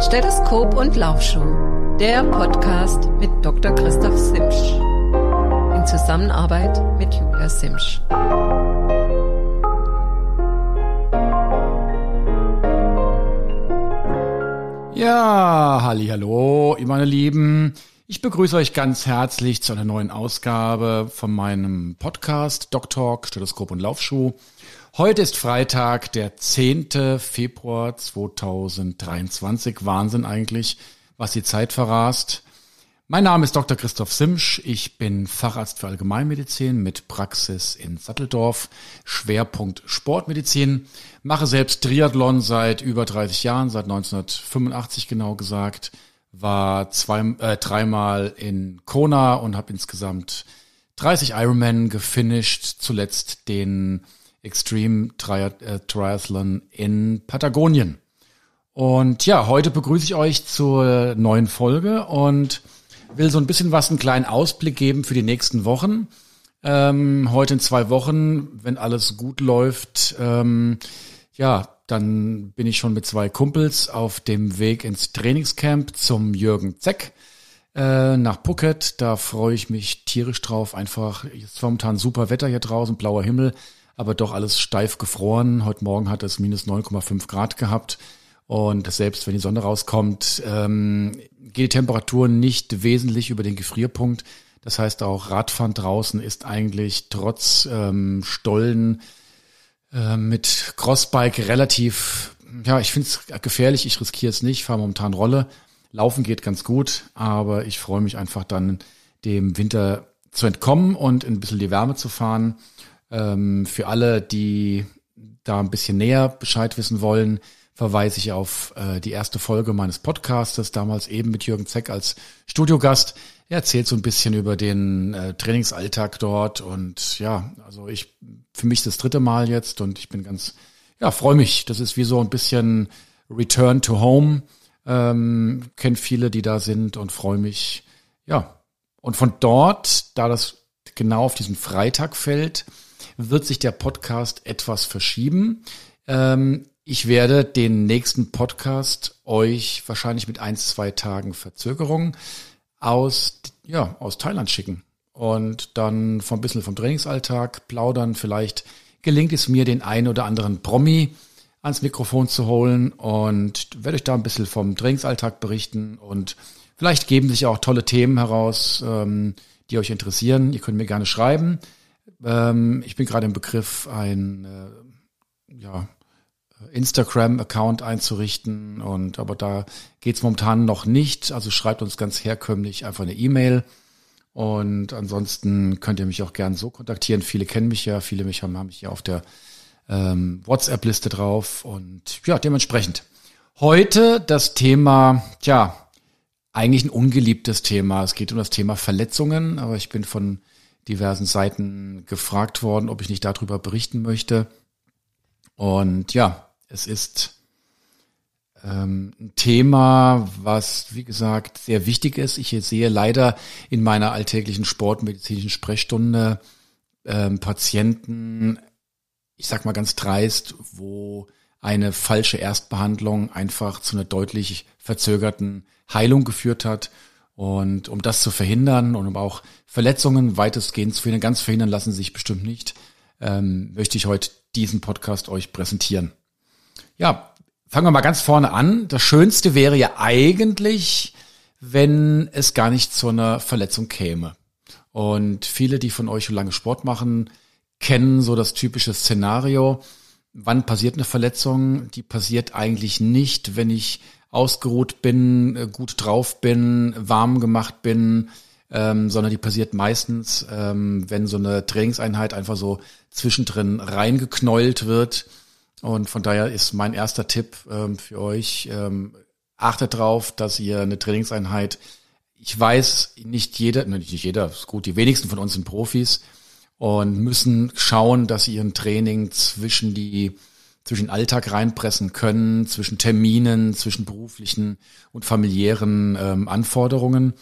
Stethoskop und Laufschuh, der Podcast mit Dr. Christoph Simsch. In Zusammenarbeit mit Julia Simsch. Ja, halli, hallo, meine Lieben. Ich begrüße euch ganz herzlich zu einer neuen Ausgabe von meinem Podcast Doc Talk, Stethoskop und Laufschuh. Heute ist Freitag, der 10. Februar 2023. Wahnsinn eigentlich, was die Zeit verrast. Mein Name ist Dr. Christoph Simsch. Ich bin Facharzt für Allgemeinmedizin mit Praxis in Satteldorf, Schwerpunkt Sportmedizin. Mache selbst Triathlon seit über 30 Jahren, seit 1985 genau gesagt. War zwei, äh, dreimal in Kona und habe insgesamt 30 Ironman gefinisht. Zuletzt den Extreme äh, Triathlon in Patagonien. Und ja, heute begrüße ich euch zur neuen Folge und will so ein bisschen was, einen kleinen Ausblick geben für die nächsten Wochen. Ähm, heute in zwei Wochen, wenn alles gut läuft, ähm, ja, dann bin ich schon mit zwei Kumpels auf dem Weg ins Trainingscamp zum Jürgen Zeck äh, nach Phuket. Da freue ich mich tierisch drauf. Einfach, ist momentan super Wetter hier draußen, blauer Himmel aber doch alles steif gefroren. Heute Morgen hat es minus 9,5 Grad gehabt. Und selbst wenn die Sonne rauskommt, ähm, geht die Temperatur nicht wesentlich über den Gefrierpunkt. Das heißt auch Radfahren draußen ist eigentlich trotz ähm, Stollen äh, mit Crossbike relativ, ja, ich finde es gefährlich, ich riskiere es nicht, fahre momentan Rolle. Laufen geht ganz gut, aber ich freue mich einfach dann dem Winter zu entkommen und ein bisschen die Wärme zu fahren. Ähm, für alle, die da ein bisschen näher Bescheid wissen wollen, verweise ich auf äh, die erste Folge meines Podcastes, damals eben mit Jürgen Zeck als Studiogast. Er erzählt so ein bisschen über den äh, Trainingsalltag dort und ja, also ich für mich das dritte Mal jetzt und ich bin ganz, ja, freue mich. Das ist wie so ein bisschen Return to Home. Ähm, Kenne viele, die da sind und freue mich. Ja, und von dort, da das genau auf diesen Freitag fällt, wird sich der Podcast etwas verschieben. Ähm, ich werde den nächsten Podcast euch wahrscheinlich mit ein, zwei Tagen Verzögerung aus, ja, aus Thailand schicken. Und dann von ein bisschen vom Trainingsalltag plaudern. Vielleicht gelingt es mir, den einen oder anderen Promi ans Mikrofon zu holen und werde euch da ein bisschen vom Trainingsalltag berichten und vielleicht geben sich auch tolle Themen heraus, ähm, die euch interessieren. Ihr könnt mir gerne schreiben. Ähm, ich bin gerade im Begriff, ein äh, ja, Instagram-Account einzurichten und aber da geht's momentan noch nicht. Also schreibt uns ganz herkömmlich einfach eine E-Mail. Und ansonsten könnt ihr mich auch gern so kontaktieren. Viele kennen mich ja, viele mich haben, haben mich ja auf der ähm, WhatsApp-Liste drauf. Und ja, dementsprechend. Heute das Thema, tja, eigentlich ein ungeliebtes Thema. Es geht um das Thema Verletzungen, aber ich bin von diversen Seiten gefragt worden, ob ich nicht darüber berichten möchte. Und ja, es ist ähm, ein Thema, was, wie gesagt, sehr wichtig ist. Ich sehe leider in meiner alltäglichen sportmedizinischen Sprechstunde ähm, Patienten, ich sag mal ganz dreist, wo eine falsche Erstbehandlung einfach zu einer deutlich verzögerten Heilung geführt hat und um das zu verhindern und um auch Verletzungen weitestgehend zu verhindern, ganz verhindern lassen sich bestimmt nicht, ähm, möchte ich heute diesen Podcast euch präsentieren. Ja, fangen wir mal ganz vorne an. Das Schönste wäre ja eigentlich, wenn es gar nicht zu einer Verletzung käme. Und viele, die von euch schon lange Sport machen, kennen so das typische Szenario. Wann passiert eine Verletzung? Die passiert eigentlich nicht, wenn ich ausgeruht bin, äh, gut drauf bin, warm gemacht bin, ähm, sondern die passiert meistens, ähm, wenn so eine Trainingseinheit einfach so zwischendrin reingeknäult wird. Und von daher ist mein erster Tipp ähm, für euch, ähm, achtet drauf, dass ihr eine Trainingseinheit, ich weiß, nicht jeder, nicht jeder, ist gut, die wenigsten von uns sind Profis und müssen schauen, dass sie ihren Training zwischen die zwischen Alltag reinpressen können, zwischen Terminen, zwischen beruflichen und familiären ähm, Anforderungen.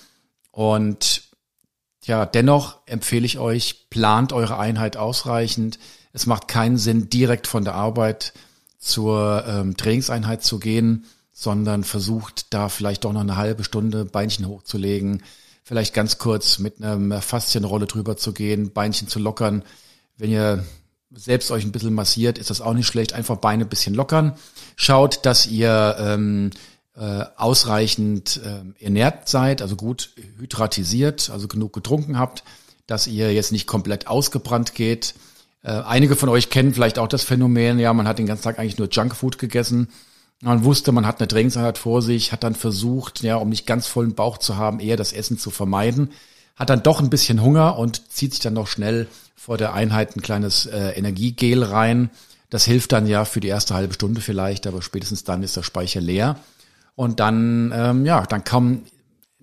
Und ja, dennoch empfehle ich euch, plant eure Einheit ausreichend. Es macht keinen Sinn, direkt von der Arbeit zur ähm, Trainingseinheit zu gehen, sondern versucht da vielleicht doch noch eine halbe Stunde Beinchen hochzulegen, vielleicht ganz kurz mit einer Faszienrolle drüber zu gehen, Beinchen zu lockern. Wenn ihr selbst euch ein bisschen massiert, ist das auch nicht schlecht. Einfach Beine ein bisschen lockern. Schaut, dass ihr ähm, äh, ausreichend äh, ernährt seid, also gut hydratisiert, also genug getrunken habt, dass ihr jetzt nicht komplett ausgebrannt geht. Äh, einige von euch kennen vielleicht auch das Phänomen, ja, man hat den ganzen Tag eigentlich nur Junkfood gegessen. Man wusste, man hat eine Trainingseinheit vor sich, hat dann versucht, ja, um nicht ganz vollen Bauch zu haben, eher das Essen zu vermeiden, hat dann doch ein bisschen Hunger und zieht sich dann noch schnell vor der Einheit ein kleines äh, Energiegel rein. Das hilft dann ja für die erste halbe Stunde vielleicht, aber spätestens dann ist der Speicher leer. Und dann, ähm, ja, dann kommt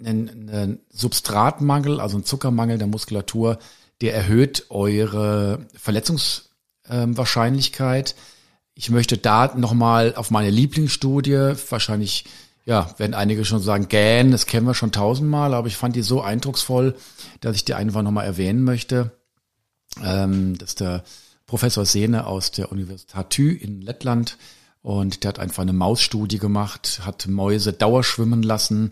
ein, ein Substratmangel, also ein Zuckermangel der Muskulatur, der erhöht eure Verletzungswahrscheinlichkeit. Ich möchte da nochmal auf meine Lieblingsstudie, wahrscheinlich, ja, werden einige schon sagen, gähn, das kennen wir schon tausendmal, aber ich fand die so eindrucksvoll, dass ich die einfach nochmal erwähnen möchte. Ähm, das ist der Professor Sehne aus der Universität Thü in Lettland und der hat einfach eine Mausstudie gemacht, hat Mäuse dauerschwimmen lassen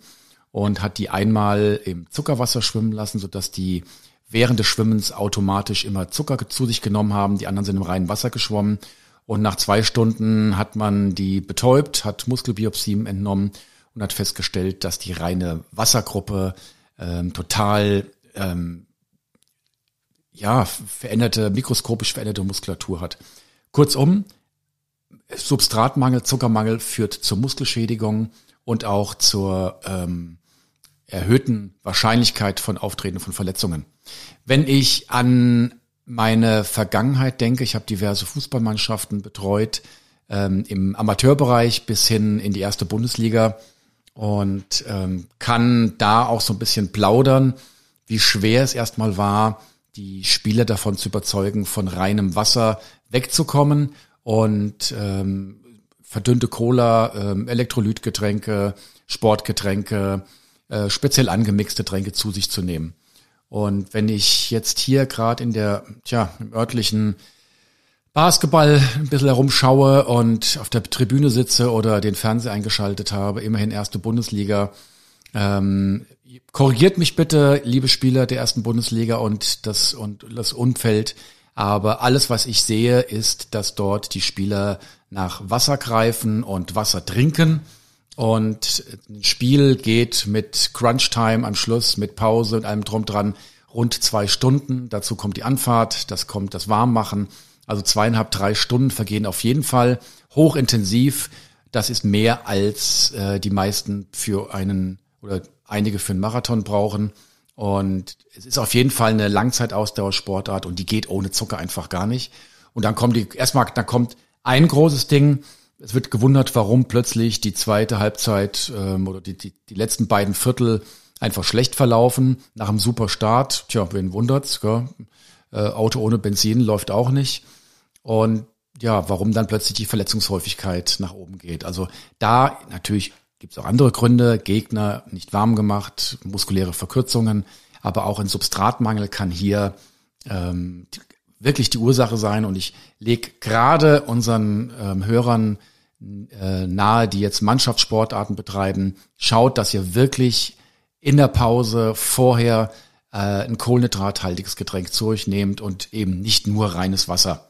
und hat die einmal im Zuckerwasser schwimmen lassen, sodass die während des Schwimmens automatisch immer Zucker zu sich genommen haben. Die anderen sind im reinen Wasser geschwommen. Und nach zwei Stunden hat man die betäubt, hat Muskelbiopsien entnommen und hat festgestellt, dass die reine Wassergruppe ähm, total ähm, ja, veränderte, mikroskopisch veränderte Muskulatur hat. Kurzum, Substratmangel, Zuckermangel führt zur Muskelschädigung und auch zur ähm, erhöhten Wahrscheinlichkeit von Auftreten von Verletzungen. Wenn ich an meine Vergangenheit denke, ich habe diverse Fußballmannschaften betreut, ähm, im Amateurbereich bis hin in die erste Bundesliga und ähm, kann da auch so ein bisschen plaudern, wie schwer es erstmal war, die Spieler davon zu überzeugen, von reinem Wasser wegzukommen und ähm, verdünnte Cola, ähm, Elektrolytgetränke, Sportgetränke, äh, speziell angemixte Tränke zu sich zu nehmen. Und wenn ich jetzt hier gerade in der, tja, im örtlichen Basketball ein bisschen herumschaue und auf der Tribüne sitze oder den Fernseher eingeschaltet habe, immerhin erste Bundesliga, ähm, korrigiert mich bitte, liebe Spieler der ersten Bundesliga und das und das Umfeld. Aber alles, was ich sehe, ist, dass dort die Spieler nach Wasser greifen und Wasser trinken. Und ein Spiel geht mit Crunch Time am Schluss, mit Pause und allem drum dran rund zwei Stunden. Dazu kommt die Anfahrt, das kommt das Warmmachen. Also zweieinhalb, drei Stunden vergehen auf jeden Fall hochintensiv. Das ist mehr als äh, die meisten für einen oder einige für einen Marathon brauchen. Und es ist auf jeden Fall eine Langzeitausdauersportart und die geht ohne Zucker einfach gar nicht. Und dann kommt die, erstmal, dann kommt ein großes Ding. Es wird gewundert, warum plötzlich die zweite Halbzeit ähm, oder die, die, die letzten beiden Viertel einfach schlecht verlaufen nach einem super Start. Tja, wen wundert's? Gell? Äh, Auto ohne Benzin läuft auch nicht. Und ja, warum dann plötzlich die Verletzungshäufigkeit nach oben geht. Also da natürlich Gibt es auch andere Gründe, Gegner nicht warm gemacht, muskuläre Verkürzungen, aber auch ein Substratmangel kann hier ähm, wirklich die Ursache sein. Und ich lege gerade unseren ähm, Hörern äh, nahe, die jetzt Mannschaftssportarten betreiben, schaut, dass ihr wirklich in der Pause vorher äh, ein kohlenhydrathaltiges Getränk zu euch nehmt und eben nicht nur reines Wasser.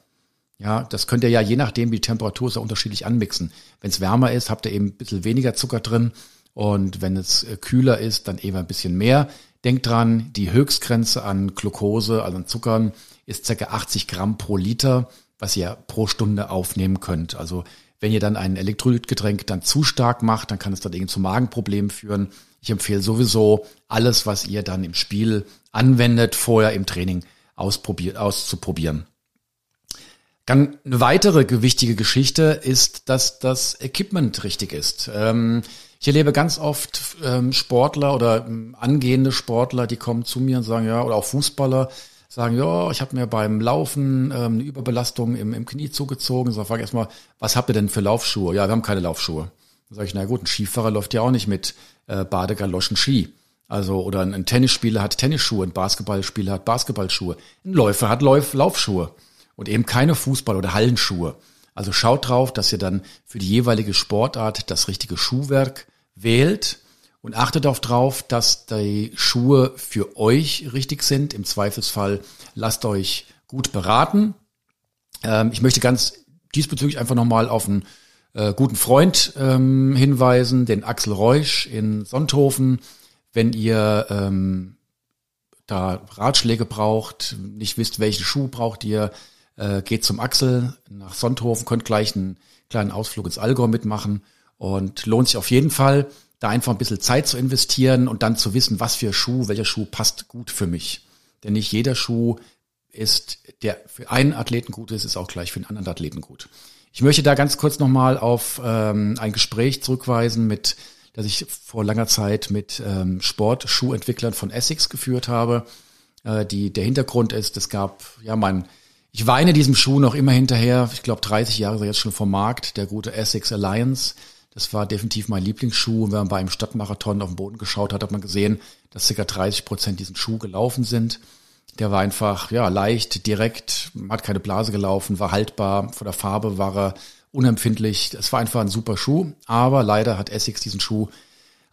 Ja, das könnt ihr ja je nachdem, wie die Temperatur ist, auch unterschiedlich anmixen. Wenn es wärmer ist, habt ihr eben ein bisschen weniger Zucker drin. Und wenn es äh, kühler ist, dann eben ein bisschen mehr. Denkt dran, die Höchstgrenze an Glucose, also an Zuckern, ist circa 80 Gramm pro Liter, was ihr pro Stunde aufnehmen könnt. Also wenn ihr dann ein Elektrolytgetränk dann zu stark macht, dann kann es dann eben zu Magenproblemen führen. Ich empfehle sowieso alles, was ihr dann im Spiel anwendet, vorher im Training ausprobiert, auszuprobieren. Dann eine weitere gewichtige Geschichte ist, dass das Equipment richtig ist. Ähm, ich erlebe ganz oft ähm, Sportler oder ähm, angehende Sportler, die kommen zu mir und sagen, ja, oder auch Fußballer, sagen, ja, ich habe mir beim Laufen ähm, eine Überbelastung im, im Knie zugezogen. So frage erstmal, was habt ihr denn für Laufschuhe? Ja, wir haben keine Laufschuhe. Dann sage ich, na gut, ein Skifahrer läuft ja auch nicht mit äh, Badegaloschen Ski. Also, oder ein, ein Tennisspieler hat Tennisschuhe, ein Basketballspieler hat Basketballschuhe, ein Läufer hat Lauf, Laufschuhe und eben keine Fußball- oder Hallenschuhe. Also schaut drauf, dass ihr dann für die jeweilige Sportart das richtige Schuhwerk wählt und achtet auch drauf, dass die Schuhe für euch richtig sind. Im Zweifelsfall lasst euch gut beraten. Ähm, ich möchte ganz diesbezüglich einfach nochmal auf einen äh, guten Freund ähm, hinweisen, den Axel Reusch in Sonthofen. Wenn ihr ähm, da Ratschläge braucht, nicht wisst, welchen Schuh braucht ihr, äh, geht zum Axel nach Sonthofen, könnt gleich einen kleinen Ausflug ins Allgäu mitmachen und lohnt sich auf jeden Fall, da einfach ein bisschen Zeit zu investieren und dann zu wissen, was für Schuh, welcher Schuh passt gut für mich. Denn nicht jeder Schuh ist, der für einen Athleten gut ist, ist auch gleich für einen anderen Athleten gut. Ich möchte da ganz kurz nochmal auf ähm, ein Gespräch zurückweisen mit das ich vor langer Zeit mit ähm, Sportschuhentwicklern von Essex geführt habe. Äh, die, der Hintergrund ist, es gab, ja, mein, ich weine diesem Schuh noch immer hinterher. Ich glaube, 30 Jahre ist jetzt schon vom Markt, der gute Essex Alliance. Das war definitiv mein Lieblingsschuh. Und wenn man bei einem Stadtmarathon auf den Boden geschaut hat, hat man gesehen, dass circa 30 Prozent diesen Schuh gelaufen sind. Der war einfach, ja, leicht, direkt, hat keine Blase gelaufen, war haltbar. Von der Farbe war er unempfindlich. Es war einfach ein super Schuh, aber leider hat Essex diesen Schuh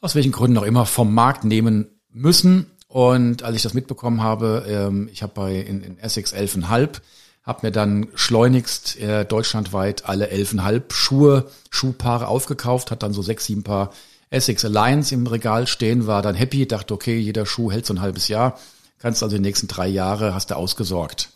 aus welchen Gründen auch immer vom Markt nehmen müssen. Und als ich das mitbekommen habe, ähm, ich habe bei in, in Essex 11,5, habe mir dann schleunigst äh, deutschlandweit alle 11,5 Schuhe, Schuhpaare aufgekauft, hat dann so sechs, sieben Paar Essex Alliance im Regal stehen, war dann happy, dachte, okay, jeder Schuh hält so ein halbes Jahr, kannst also die nächsten drei Jahre, hast du ausgesorgt.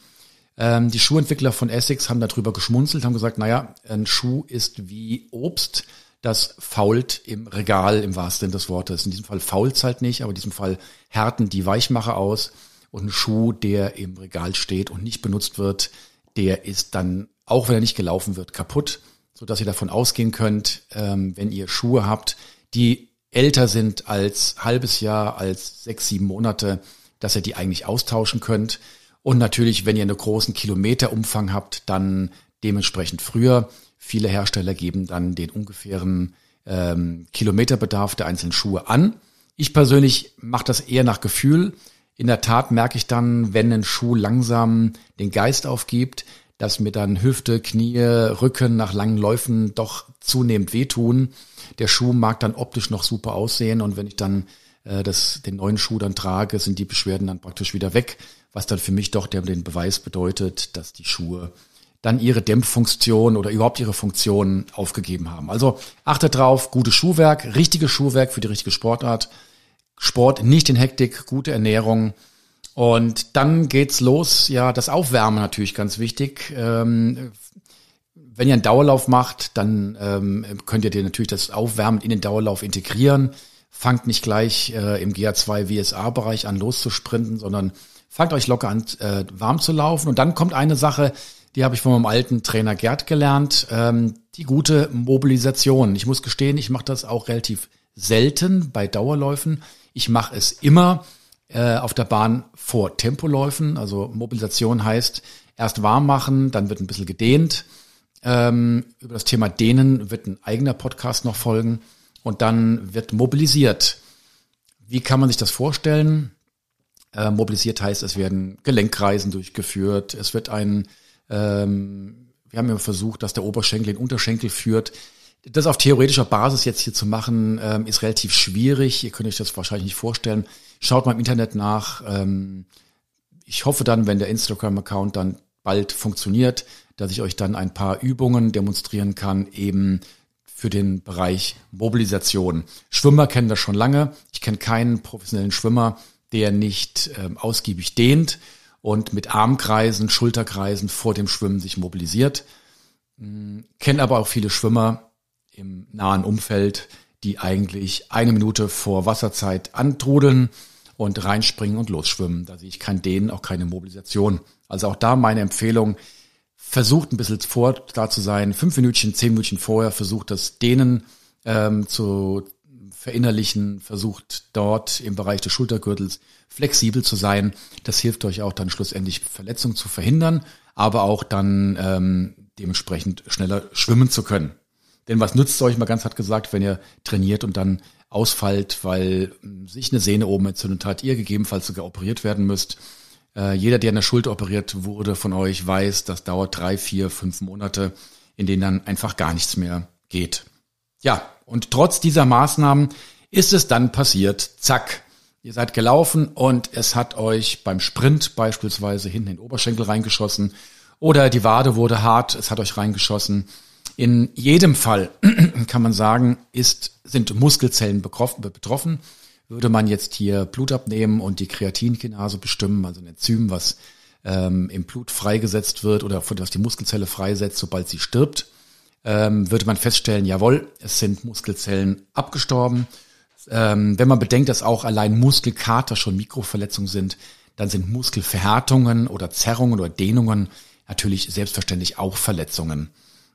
Ähm, die Schuhentwickler von Essex haben darüber geschmunzelt, haben gesagt, naja, ein Schuh ist wie Obst, das fault im Regal im wahrsten Sinne des Wortes. In diesem Fall fault halt nicht, aber in diesem Fall härten die Weichmacher aus. Und ein Schuh, der im Regal steht und nicht benutzt wird, der ist dann, auch wenn er nicht gelaufen wird, kaputt, so dass ihr davon ausgehen könnt, ähm, wenn ihr Schuhe habt, die älter sind als halbes Jahr, als sechs, sieben Monate, dass ihr die eigentlich austauschen könnt. Und natürlich, wenn ihr einen großen Kilometerumfang habt, dann dementsprechend früher. Viele Hersteller geben dann den ungefähren ähm, Kilometerbedarf der einzelnen Schuhe an. Ich persönlich mache das eher nach Gefühl. In der Tat merke ich dann, wenn ein Schuh langsam den Geist aufgibt, dass mir dann Hüfte, Knie, Rücken nach langen Läufen doch zunehmend wehtun. Der Schuh mag dann optisch noch super aussehen und wenn ich dann äh, das, den neuen Schuh dann trage, sind die Beschwerden dann praktisch wieder weg was dann für mich doch der, den Beweis bedeutet, dass die Schuhe dann ihre Dämpffunktion oder überhaupt ihre Funktion aufgegeben haben. Also achtet drauf, gutes Schuhwerk, richtiges Schuhwerk für die richtige Sportart. Sport nicht in Hektik, gute Ernährung. Und dann geht's los. Ja, das Aufwärmen natürlich ganz wichtig. Ähm, wenn ihr einen Dauerlauf macht, dann ähm, könnt ihr dir natürlich das Aufwärmen in den Dauerlauf integrieren. Fangt nicht gleich äh, im GA2 WSA-Bereich an loszusprinten, sondern fangt euch locker an, äh, warm zu laufen. Und dann kommt eine Sache, die habe ich von meinem alten Trainer Gerd gelernt, ähm, die gute Mobilisation. Ich muss gestehen, ich mache das auch relativ selten bei Dauerläufen. Ich mache es immer äh, auf der Bahn vor Tempoläufen. Also Mobilisation heißt erst warm machen, dann wird ein bisschen gedehnt. Ähm, über das Thema Dehnen wird ein eigener Podcast noch folgen und dann wird mobilisiert. Wie kann man sich das vorstellen? Äh, mobilisiert heißt, es werden Gelenkreisen durchgeführt, es wird ein, ähm, wir haben ja versucht, dass der Oberschenkel den Unterschenkel führt. Das auf theoretischer Basis jetzt hier zu machen, ähm, ist relativ schwierig. Ihr könnt euch das wahrscheinlich nicht vorstellen. Schaut mal im Internet nach. Ähm, ich hoffe dann, wenn der Instagram-Account dann bald funktioniert, dass ich euch dann ein paar Übungen demonstrieren kann, eben für den Bereich Mobilisation. Schwimmer kennen das schon lange. Ich kenne keinen professionellen Schwimmer, der nicht ähm, ausgiebig dehnt und mit Armkreisen, Schulterkreisen vor dem Schwimmen sich mobilisiert. Hm, Kenne aber auch viele Schwimmer im nahen Umfeld, die eigentlich eine Minute vor Wasserzeit antrudeln und reinspringen und losschwimmen. Da sehe ich kein Dehnen, auch keine Mobilisation. Also auch da meine Empfehlung, versucht ein bisschen vor da zu sein, fünf Minütchen, zehn Minütchen vorher, versucht das Dehnen ähm, zu, verinnerlichen, versucht dort im Bereich des Schultergürtels flexibel zu sein. Das hilft euch auch dann schlussendlich Verletzungen zu verhindern, aber auch dann ähm, dementsprechend schneller schwimmen zu können. Denn was nützt euch, mal ganz hart gesagt, wenn ihr trainiert und dann ausfallt, weil hm, sich eine Sehne oben entzündet hat, ihr gegebenenfalls sogar operiert werden müsst. Äh, jeder, der in der Schulter operiert wurde von euch, weiß, das dauert drei, vier, fünf Monate, in denen dann einfach gar nichts mehr geht. Ja, und trotz dieser Maßnahmen ist es dann passiert, zack, ihr seid gelaufen und es hat euch beim Sprint beispielsweise hinten in den Oberschenkel reingeschossen oder die Wade wurde hart, es hat euch reingeschossen. In jedem Fall kann man sagen, ist, sind Muskelzellen betroffen. Würde man jetzt hier Blut abnehmen und die Kreatinkinase bestimmen, also ein Enzym, was ähm, im Blut freigesetzt wird oder das die Muskelzelle freisetzt, sobald sie stirbt, ähm, würde man feststellen, jawohl, es sind Muskelzellen abgestorben. Ähm, wenn man bedenkt, dass auch allein Muskelkater schon Mikroverletzungen sind, dann sind Muskelverhärtungen oder Zerrungen oder Dehnungen natürlich selbstverständlich auch Verletzungen.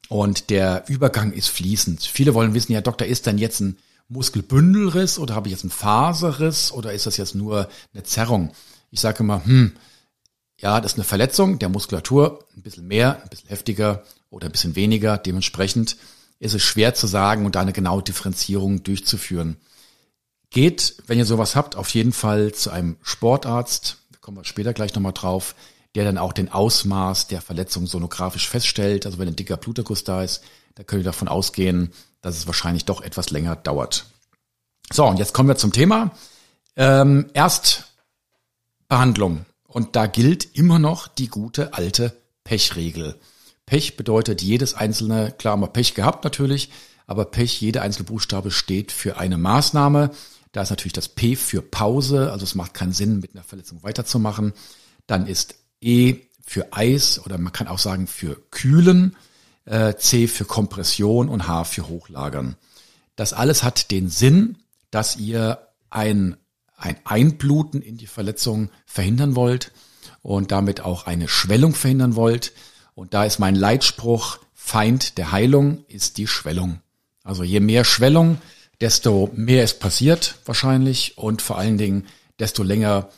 Und der Übergang ist fließend. Viele wollen wissen, ja, Doktor, ist denn jetzt ein Muskelbündelriss oder habe ich jetzt einen Faserriss oder ist das jetzt nur eine Zerrung? Ich sage immer, hm, ja, das ist eine Verletzung der Muskulatur, ein bisschen mehr, ein bisschen heftiger oder ein bisschen weniger. Dementsprechend ist es schwer zu sagen und da eine genaue Differenzierung durchzuführen. Geht, wenn ihr sowas habt, auf jeden Fall zu einem Sportarzt, da kommen wir später gleich nochmal drauf, der dann auch den Ausmaß der Verletzung sonografisch feststellt. Also wenn ein dicker Bluterguss da ist, da könnt ihr davon ausgehen, dass es wahrscheinlich doch etwas länger dauert. So, und jetzt kommen wir zum Thema. Ähm, Erstbehandlung. Und da gilt immer noch die gute alte Pechregel. Pech bedeutet jedes einzelne, klar haben wir Pech gehabt natürlich, aber Pech, jede einzelne Buchstabe steht für eine Maßnahme. Da ist natürlich das P für Pause, also es macht keinen Sinn, mit einer Verletzung weiterzumachen. Dann ist E für Eis oder man kann auch sagen für Kühlen, äh, C für Kompression und H für Hochlagern. Das alles hat den Sinn, dass ihr ein ein Einbluten in die Verletzung verhindern wollt und damit auch eine Schwellung verhindern wollt. Und da ist mein Leitspruch, Feind der Heilung ist die Schwellung. Also je mehr Schwellung, desto mehr ist passiert wahrscheinlich und vor allen Dingen, desto länger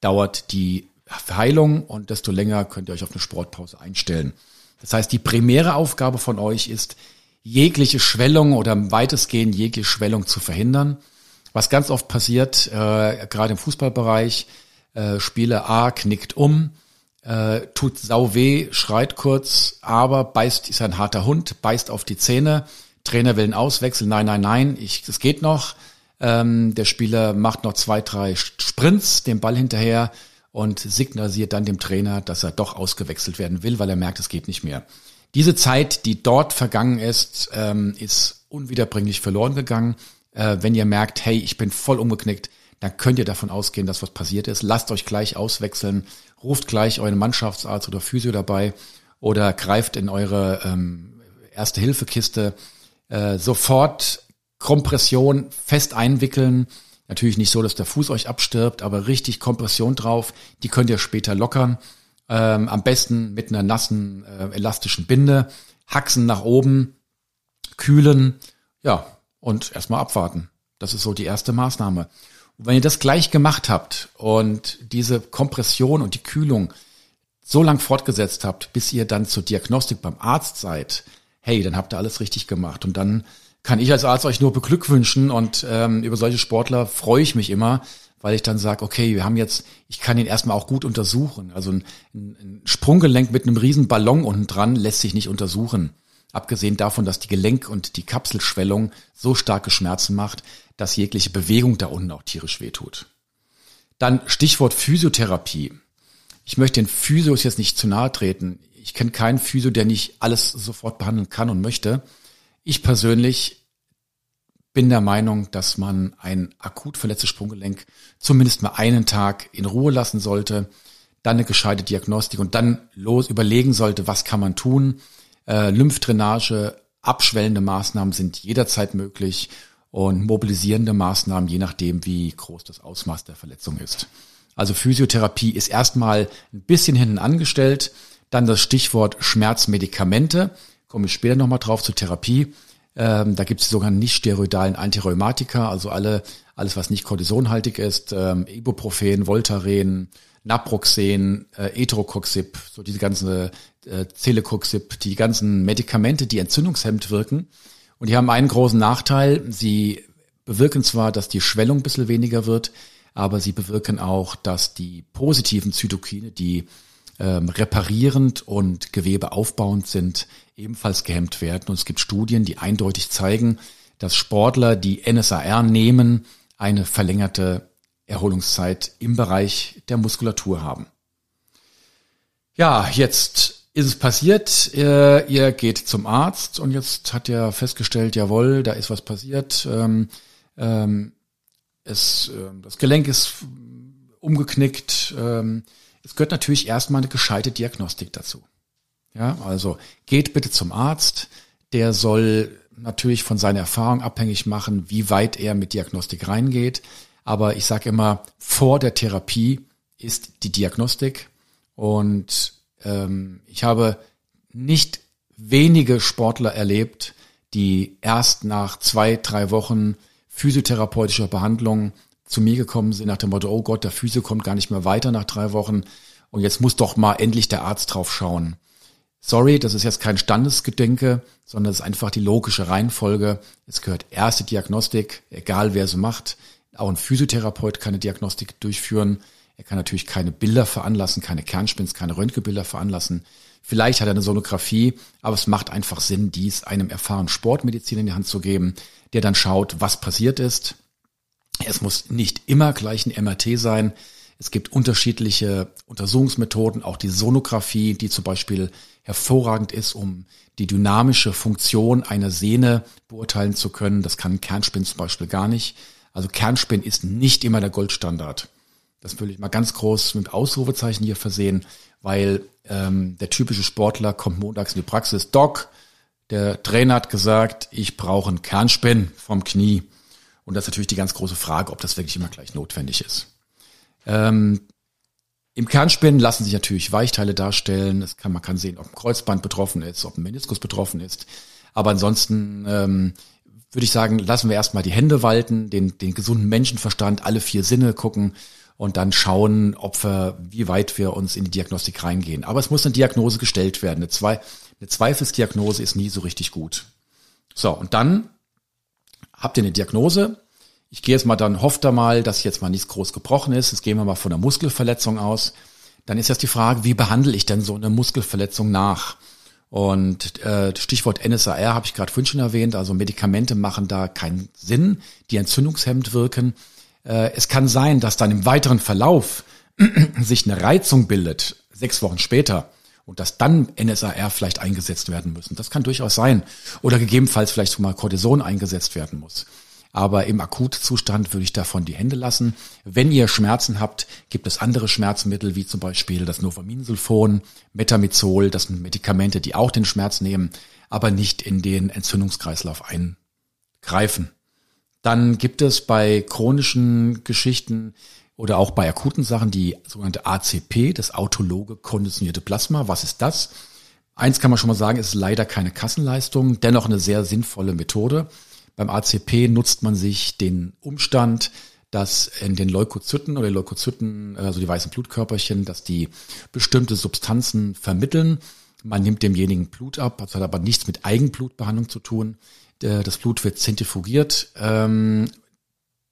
dauert die Heilung und desto länger könnt ihr euch auf eine Sportpause einstellen. Das heißt, die primäre Aufgabe von euch ist, jegliche Schwellung oder weitestgehend jegliche Schwellung zu verhindern was ganz oft passiert, äh, gerade im Fußballbereich, äh, Spieler A knickt um, äh, tut sau weh, schreit kurz, aber beißt, ist ein harter Hund, beißt auf die Zähne. Trainer will ihn auswechseln, nein, nein, nein, ich, es geht noch. Ähm, der Spieler macht noch zwei, drei Sprints, den Ball hinterher und signalisiert dann dem Trainer, dass er doch ausgewechselt werden will, weil er merkt, es geht nicht mehr. Diese Zeit, die dort vergangen ist, ähm, ist unwiederbringlich verloren gegangen äh, wenn ihr merkt, hey, ich bin voll umgeknickt, dann könnt ihr davon ausgehen, dass was passiert ist. Lasst euch gleich auswechseln, ruft gleich euren Mannschaftsarzt oder Physio dabei oder greift in eure ähm, Erste-Hilfe-Kiste. Äh, sofort Kompression fest einwickeln. Natürlich nicht so, dass der Fuß euch abstirbt, aber richtig Kompression drauf. Die könnt ihr später lockern. Ähm, am besten mit einer nassen, äh, elastischen Binde. Haxen nach oben, kühlen. Ja, und erstmal abwarten. Das ist so die erste Maßnahme. Und wenn ihr das gleich gemacht habt und diese Kompression und die Kühlung so lang fortgesetzt habt, bis ihr dann zur Diagnostik beim Arzt seid, hey, dann habt ihr alles richtig gemacht. Und dann kann ich als Arzt euch nur beglückwünschen und ähm, über solche Sportler freue ich mich immer, weil ich dann sage, okay, wir haben jetzt, ich kann ihn erstmal auch gut untersuchen. Also ein, ein Sprunggelenk mit einem riesen Ballon unten dran lässt sich nicht untersuchen. Abgesehen davon, dass die Gelenk- und die Kapselschwellung so starke Schmerzen macht, dass jegliche Bewegung da unten auch tierisch wehtut. Dann Stichwort Physiotherapie. Ich möchte den Physios jetzt nicht zu nahe treten. Ich kenne keinen Physio, der nicht alles sofort behandeln kann und möchte. Ich persönlich bin der Meinung, dass man ein akut verletztes Sprunggelenk zumindest mal einen Tag in Ruhe lassen sollte, dann eine gescheite Diagnostik und dann los überlegen sollte, was kann man tun äh, Lymphdrainage, abschwellende Maßnahmen sind jederzeit möglich und mobilisierende Maßnahmen, je nachdem, wie groß das Ausmaß der Verletzung ist. Also Physiotherapie ist erstmal ein bisschen hinten angestellt. Dann das Stichwort Schmerzmedikamente. Komme ich später nochmal drauf zur Therapie. Ähm, da gibt es sogar nicht steroidalen Antirheumatika, also alle, alles, was nicht kortisonhaltig ist, ähm, Ibuprofen, Voltaren, Naproxen, äh, Etrocoxib, so diese ganze äh, Celecoxib, die ganzen Medikamente, die entzündungshemmend wirken. Und die haben einen großen Nachteil. Sie bewirken zwar, dass die Schwellung ein bisschen weniger wird, aber sie bewirken auch, dass die positiven Zytokine, die ähm, reparierend und Gewebe aufbauend sind, ebenfalls gehemmt werden. Und es gibt Studien, die eindeutig zeigen, dass Sportler, die NSAR nehmen, eine verlängerte Erholungszeit im Bereich der Muskulatur haben. Ja, jetzt ist es passiert, ihr, ihr geht zum Arzt und jetzt hat er festgestellt, jawohl, da ist was passiert. Ähm, ähm, es, äh, das Gelenk ist umgeknickt. Ähm, es gehört natürlich erstmal eine gescheite Diagnostik dazu. Ja, also geht bitte zum Arzt. Der soll natürlich von seiner Erfahrung abhängig machen, wie weit er mit Diagnostik reingeht. Aber ich sage immer, vor der Therapie ist die Diagnostik. Und ähm, ich habe nicht wenige Sportler erlebt, die erst nach zwei, drei Wochen physiotherapeutischer Behandlung zu mir gekommen sind nach dem Motto, oh Gott, der Physio kommt gar nicht mehr weiter nach drei Wochen und jetzt muss doch mal endlich der Arzt drauf schauen. Sorry, das ist jetzt kein Standesgedenke, sondern es ist einfach die logische Reihenfolge. Es gehört erste Diagnostik, egal wer sie macht. Auch ein Physiotherapeut kann eine Diagnostik durchführen. Er kann natürlich keine Bilder veranlassen, keine Kernspins, keine Röntgenbilder veranlassen. Vielleicht hat er eine Sonographie, aber es macht einfach Sinn, dies einem erfahrenen Sportmediziner in die Hand zu geben, der dann schaut, was passiert ist. Es muss nicht immer gleich ein MRT sein. Es gibt unterschiedliche Untersuchungsmethoden, auch die Sonographie, die zum Beispiel hervorragend ist, um die dynamische Funktion einer Sehne beurteilen zu können. Das kann Kernspin zum Beispiel gar nicht. Also Kernspin ist nicht immer der Goldstandard. Das will ich mal ganz groß mit Ausrufezeichen hier versehen, weil ähm, der typische Sportler kommt montags in die Praxis. Doc, der Trainer hat gesagt, ich brauche einen Kernspin vom Knie. Und das ist natürlich die ganz große Frage, ob das wirklich immer gleich notwendig ist. Ähm, Im Kernspin lassen sich natürlich Weichteile darstellen. Es kann, man kann sehen, ob ein Kreuzband betroffen ist, ob ein Meniskus betroffen ist. Aber ansonsten ähm, würde ich sagen, lassen wir erstmal die Hände walten, den, den gesunden Menschenverstand, alle vier Sinne gucken und dann schauen, ob wir, wie weit wir uns in die Diagnostik reingehen. Aber es muss eine Diagnose gestellt werden. Eine, Zwei, eine Zweifelsdiagnose ist nie so richtig gut. So, und dann habt ihr eine Diagnose. Ich gehe jetzt mal dann, hofft da mal, dass jetzt mal nichts groß gebrochen ist. Jetzt gehen wir mal von einer Muskelverletzung aus. Dann ist jetzt die Frage, wie behandle ich denn so eine Muskelverletzung nach? Und äh, Stichwort NSAR habe ich gerade vorhin schon erwähnt. Also Medikamente machen da keinen Sinn, die entzündungshemmend wirken. Äh, es kann sein, dass dann im weiteren Verlauf sich eine Reizung bildet, sechs Wochen später, und dass dann NSAR vielleicht eingesetzt werden müssen. Das kann durchaus sein. Oder gegebenenfalls vielleicht mal Cortison eingesetzt werden muss. Aber im Akutzustand würde ich davon die Hände lassen. Wenn ihr Schmerzen habt, gibt es andere Schmerzmittel, wie zum Beispiel das Novaminsulfon, Metamizol. Das sind Medikamente, die auch den Schmerz nehmen, aber nicht in den Entzündungskreislauf eingreifen. Dann gibt es bei chronischen Geschichten oder auch bei akuten Sachen die sogenannte ACP, das autologe konditionierte Plasma. Was ist das? Eins kann man schon mal sagen, ist leider keine Kassenleistung, dennoch eine sehr sinnvolle Methode. Beim ACP nutzt man sich den Umstand, dass in den Leukozyten oder Leukozyten, also die weißen Blutkörperchen, dass die bestimmte Substanzen vermitteln. Man nimmt demjenigen Blut ab, das hat aber nichts mit Eigenblutbehandlung zu tun. Das Blut wird zentrifugiert. Ähm,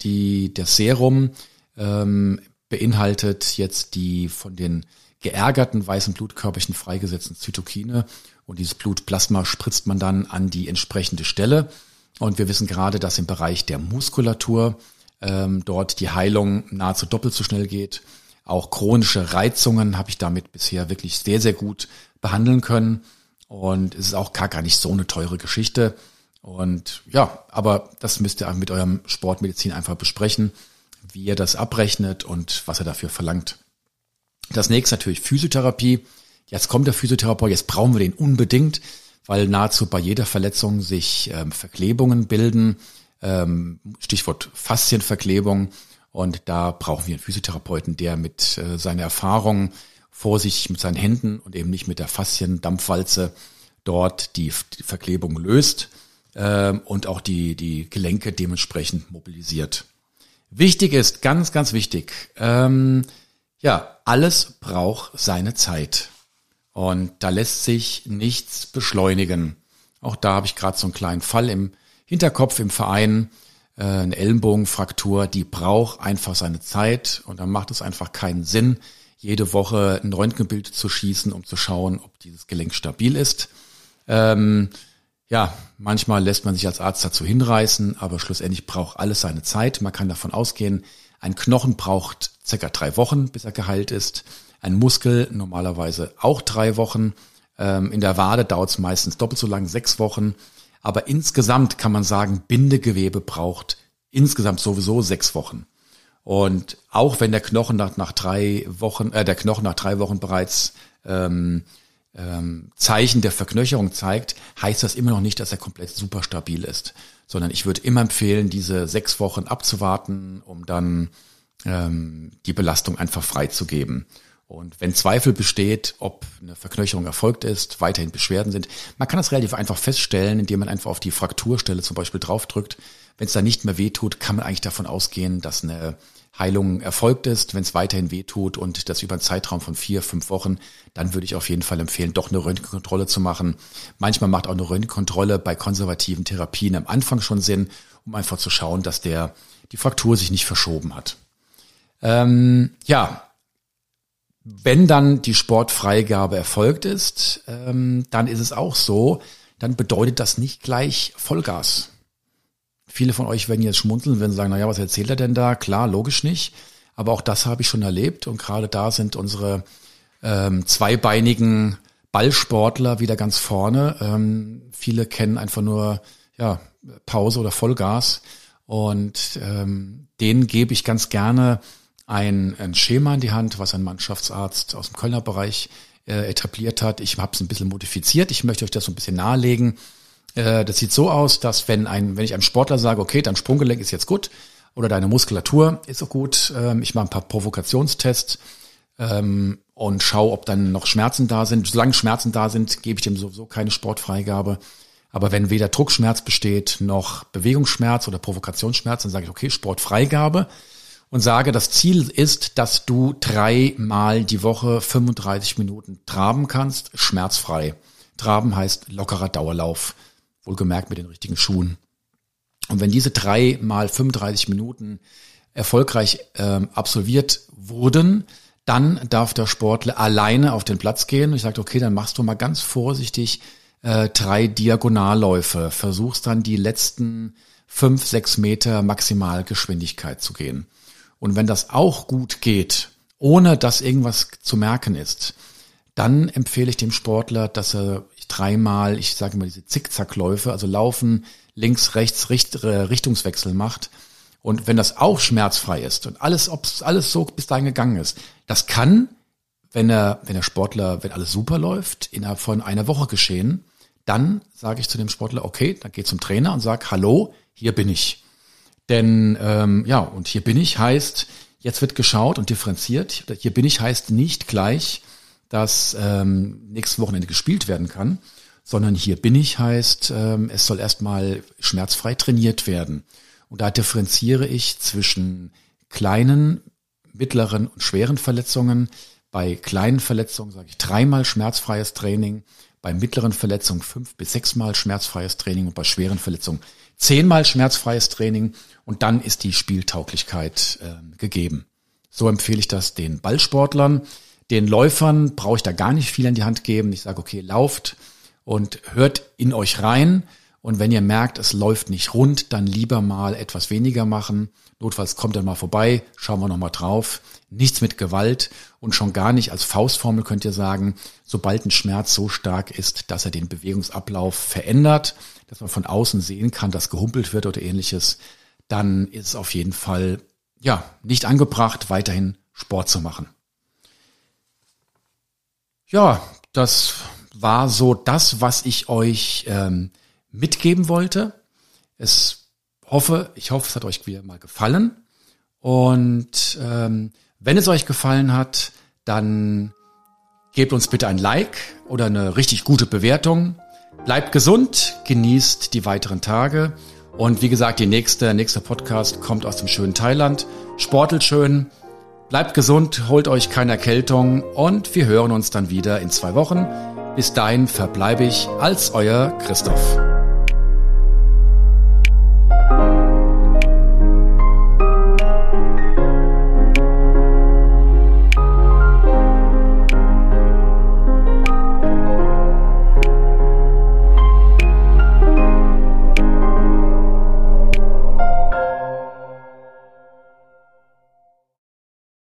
die, der Serum ähm, beinhaltet jetzt die von den geärgerten weißen Blutkörperchen freigesetzten Zytokine und dieses Blutplasma spritzt man dann an die entsprechende Stelle. Und wir wissen gerade, dass im Bereich der Muskulatur ähm, dort die Heilung nahezu doppelt so schnell geht. Auch chronische Reizungen habe ich damit bisher wirklich sehr, sehr gut behandeln können. Und es ist auch gar, gar nicht so eine teure Geschichte. Und ja, aber das müsst ihr mit eurem Sportmedizin einfach besprechen, wie ihr das abrechnet und was er dafür verlangt. Das nächste natürlich Physiotherapie. Jetzt kommt der Physiotherapeut, jetzt brauchen wir den unbedingt, weil nahezu bei jeder Verletzung sich ähm, Verklebungen bilden. Ähm, Stichwort Faszienverklebung. Und da brauchen wir einen Physiotherapeuten, der mit äh, seiner Erfahrung vorsichtig mit seinen Händen und eben nicht mit der Fasziendampfwalze dort die, die Verklebung löst ähm, und auch die, die Gelenke dementsprechend mobilisiert. Wichtig ist, ganz, ganz wichtig, ähm, ja, alles braucht seine Zeit. Und da lässt sich nichts beschleunigen. Auch da habe ich gerade so einen kleinen Fall im Hinterkopf im Verein, äh, eine Ellenbogenfraktur, die braucht einfach seine Zeit und dann macht es einfach keinen Sinn, jede Woche ein Röntgenbild zu schießen, um zu schauen, ob dieses Gelenk stabil ist. Ähm, ja, manchmal lässt man sich als Arzt dazu hinreißen, aber schlussendlich braucht alles seine Zeit. Man kann davon ausgehen, ein Knochen braucht circa drei Wochen, bis er geheilt ist. Ein Muskel normalerweise auch drei Wochen. Ähm, in der Wade dauert es meistens doppelt so lang, sechs Wochen. Aber insgesamt kann man sagen, Bindegewebe braucht insgesamt sowieso sechs Wochen. Und auch wenn der Knochen nach, nach drei Wochen, äh, der Knochen nach drei Wochen bereits ähm, ähm, Zeichen der Verknöcherung zeigt, heißt das immer noch nicht, dass er komplett super stabil ist. Sondern ich würde immer empfehlen, diese sechs Wochen abzuwarten, um dann ähm, die Belastung einfach freizugeben. Und wenn Zweifel besteht, ob eine Verknöcherung erfolgt ist, weiterhin Beschwerden sind, man kann das relativ einfach feststellen, indem man einfach auf die Frakturstelle zum Beispiel draufdrückt. Wenn es da nicht mehr wehtut, kann man eigentlich davon ausgehen, dass eine Heilung erfolgt ist. Wenn es weiterhin wehtut und das über einen Zeitraum von vier, fünf Wochen, dann würde ich auf jeden Fall empfehlen, doch eine Röntgenkontrolle zu machen. Manchmal macht auch eine Röntgenkontrolle bei konservativen Therapien am Anfang schon Sinn, um einfach zu schauen, dass der die Fraktur sich nicht verschoben hat. Ähm, ja, wenn dann die Sportfreigabe erfolgt ist, ähm, dann ist es auch so, dann bedeutet das nicht gleich Vollgas. Viele von euch werden jetzt schmunzeln, sie sagen, naja, was erzählt er denn da? Klar, logisch nicht. Aber auch das habe ich schon erlebt und gerade da sind unsere ähm, zweibeinigen Ballsportler wieder ganz vorne. Ähm, viele kennen einfach nur ja, Pause oder Vollgas und ähm, denen gebe ich ganz gerne ein, ein Schema in die Hand, was ein Mannschaftsarzt aus dem Kölner Bereich äh, etabliert hat. Ich habe es ein bisschen modifiziert. Ich möchte euch das so ein bisschen nahelegen. Äh, das sieht so aus, dass wenn ein, wenn ich einem Sportler sage, okay, dein Sprunggelenk ist jetzt gut oder deine Muskulatur ist auch gut, ähm, ich mache ein paar Provokationstests ähm, und schaue, ob dann noch Schmerzen da sind. Solange Schmerzen da sind, gebe ich dem sowieso keine Sportfreigabe. Aber wenn weder Druckschmerz besteht noch Bewegungsschmerz oder Provokationsschmerz, dann sage ich, okay, Sportfreigabe und sage, das Ziel ist, dass du dreimal die Woche 35 Minuten traben kannst, schmerzfrei. Traben heißt lockerer Dauerlauf, wohlgemerkt mit den richtigen Schuhen. Und wenn diese drei mal 35 Minuten erfolgreich ähm, absolviert wurden, dann darf der Sportler alleine auf den Platz gehen. Ich sage, okay, dann machst du mal ganz vorsichtig äh, drei Diagonalläufe. Versuchst dann die letzten fünf, sechs Meter Maximalgeschwindigkeit zu gehen. Und wenn das auch gut geht, ohne dass irgendwas zu merken ist, dann empfehle ich dem Sportler, dass er dreimal, ich sage mal diese Zickzackläufe, also laufen, links, rechts, Richt, äh, Richtungswechsel macht. Und wenn das auch schmerzfrei ist und alles, ob alles so bis dahin gegangen ist, das kann, wenn er, wenn der Sportler, wenn alles super läuft, innerhalb von einer Woche geschehen, dann sage ich zu dem Sportler, okay, dann geh zum Trainer und sag, hallo, hier bin ich. Denn ähm, ja, und hier bin ich heißt, jetzt wird geschaut und differenziert. Hier bin ich heißt nicht gleich, dass ähm, nächstes Wochenende gespielt werden kann, sondern hier bin ich heißt, ähm, es soll erstmal schmerzfrei trainiert werden. Und da differenziere ich zwischen kleinen, mittleren und schweren Verletzungen. Bei kleinen Verletzungen sage ich dreimal schmerzfreies Training, bei mittleren Verletzungen fünf bis sechsmal schmerzfreies Training und bei schweren Verletzungen zehnmal schmerzfreies Training und dann ist die Spieltauglichkeit äh, gegeben. So empfehle ich das den Ballsportlern. Den Läufern brauche ich da gar nicht viel in die Hand geben. Ich sage, okay, lauft und hört in euch rein. Und wenn ihr merkt, es läuft nicht rund, dann lieber mal etwas weniger machen. Notfalls kommt dann mal vorbei, schauen wir nochmal drauf. Nichts mit Gewalt und schon gar nicht als Faustformel könnt ihr sagen, sobald ein Schmerz so stark ist, dass er den Bewegungsablauf verändert, dass man von außen sehen kann, dass gehumpelt wird oder ähnliches, dann ist es auf jeden Fall ja nicht angebracht, weiterhin Sport zu machen. Ja, das war so das, was ich euch ähm, mitgeben wollte. Es hoffe, ich hoffe, es hat euch wieder mal gefallen. Und ähm, wenn es euch gefallen hat, dann gebt uns bitte ein Like oder eine richtig gute Bewertung. Bleibt gesund, genießt die weiteren Tage und wie gesagt, die nächste, nächste Podcast kommt aus dem schönen Thailand. Sportelt schön, bleibt gesund, holt euch keine Erkältung und wir hören uns dann wieder in zwei Wochen. Bis dahin verbleibe ich als euer Christoph.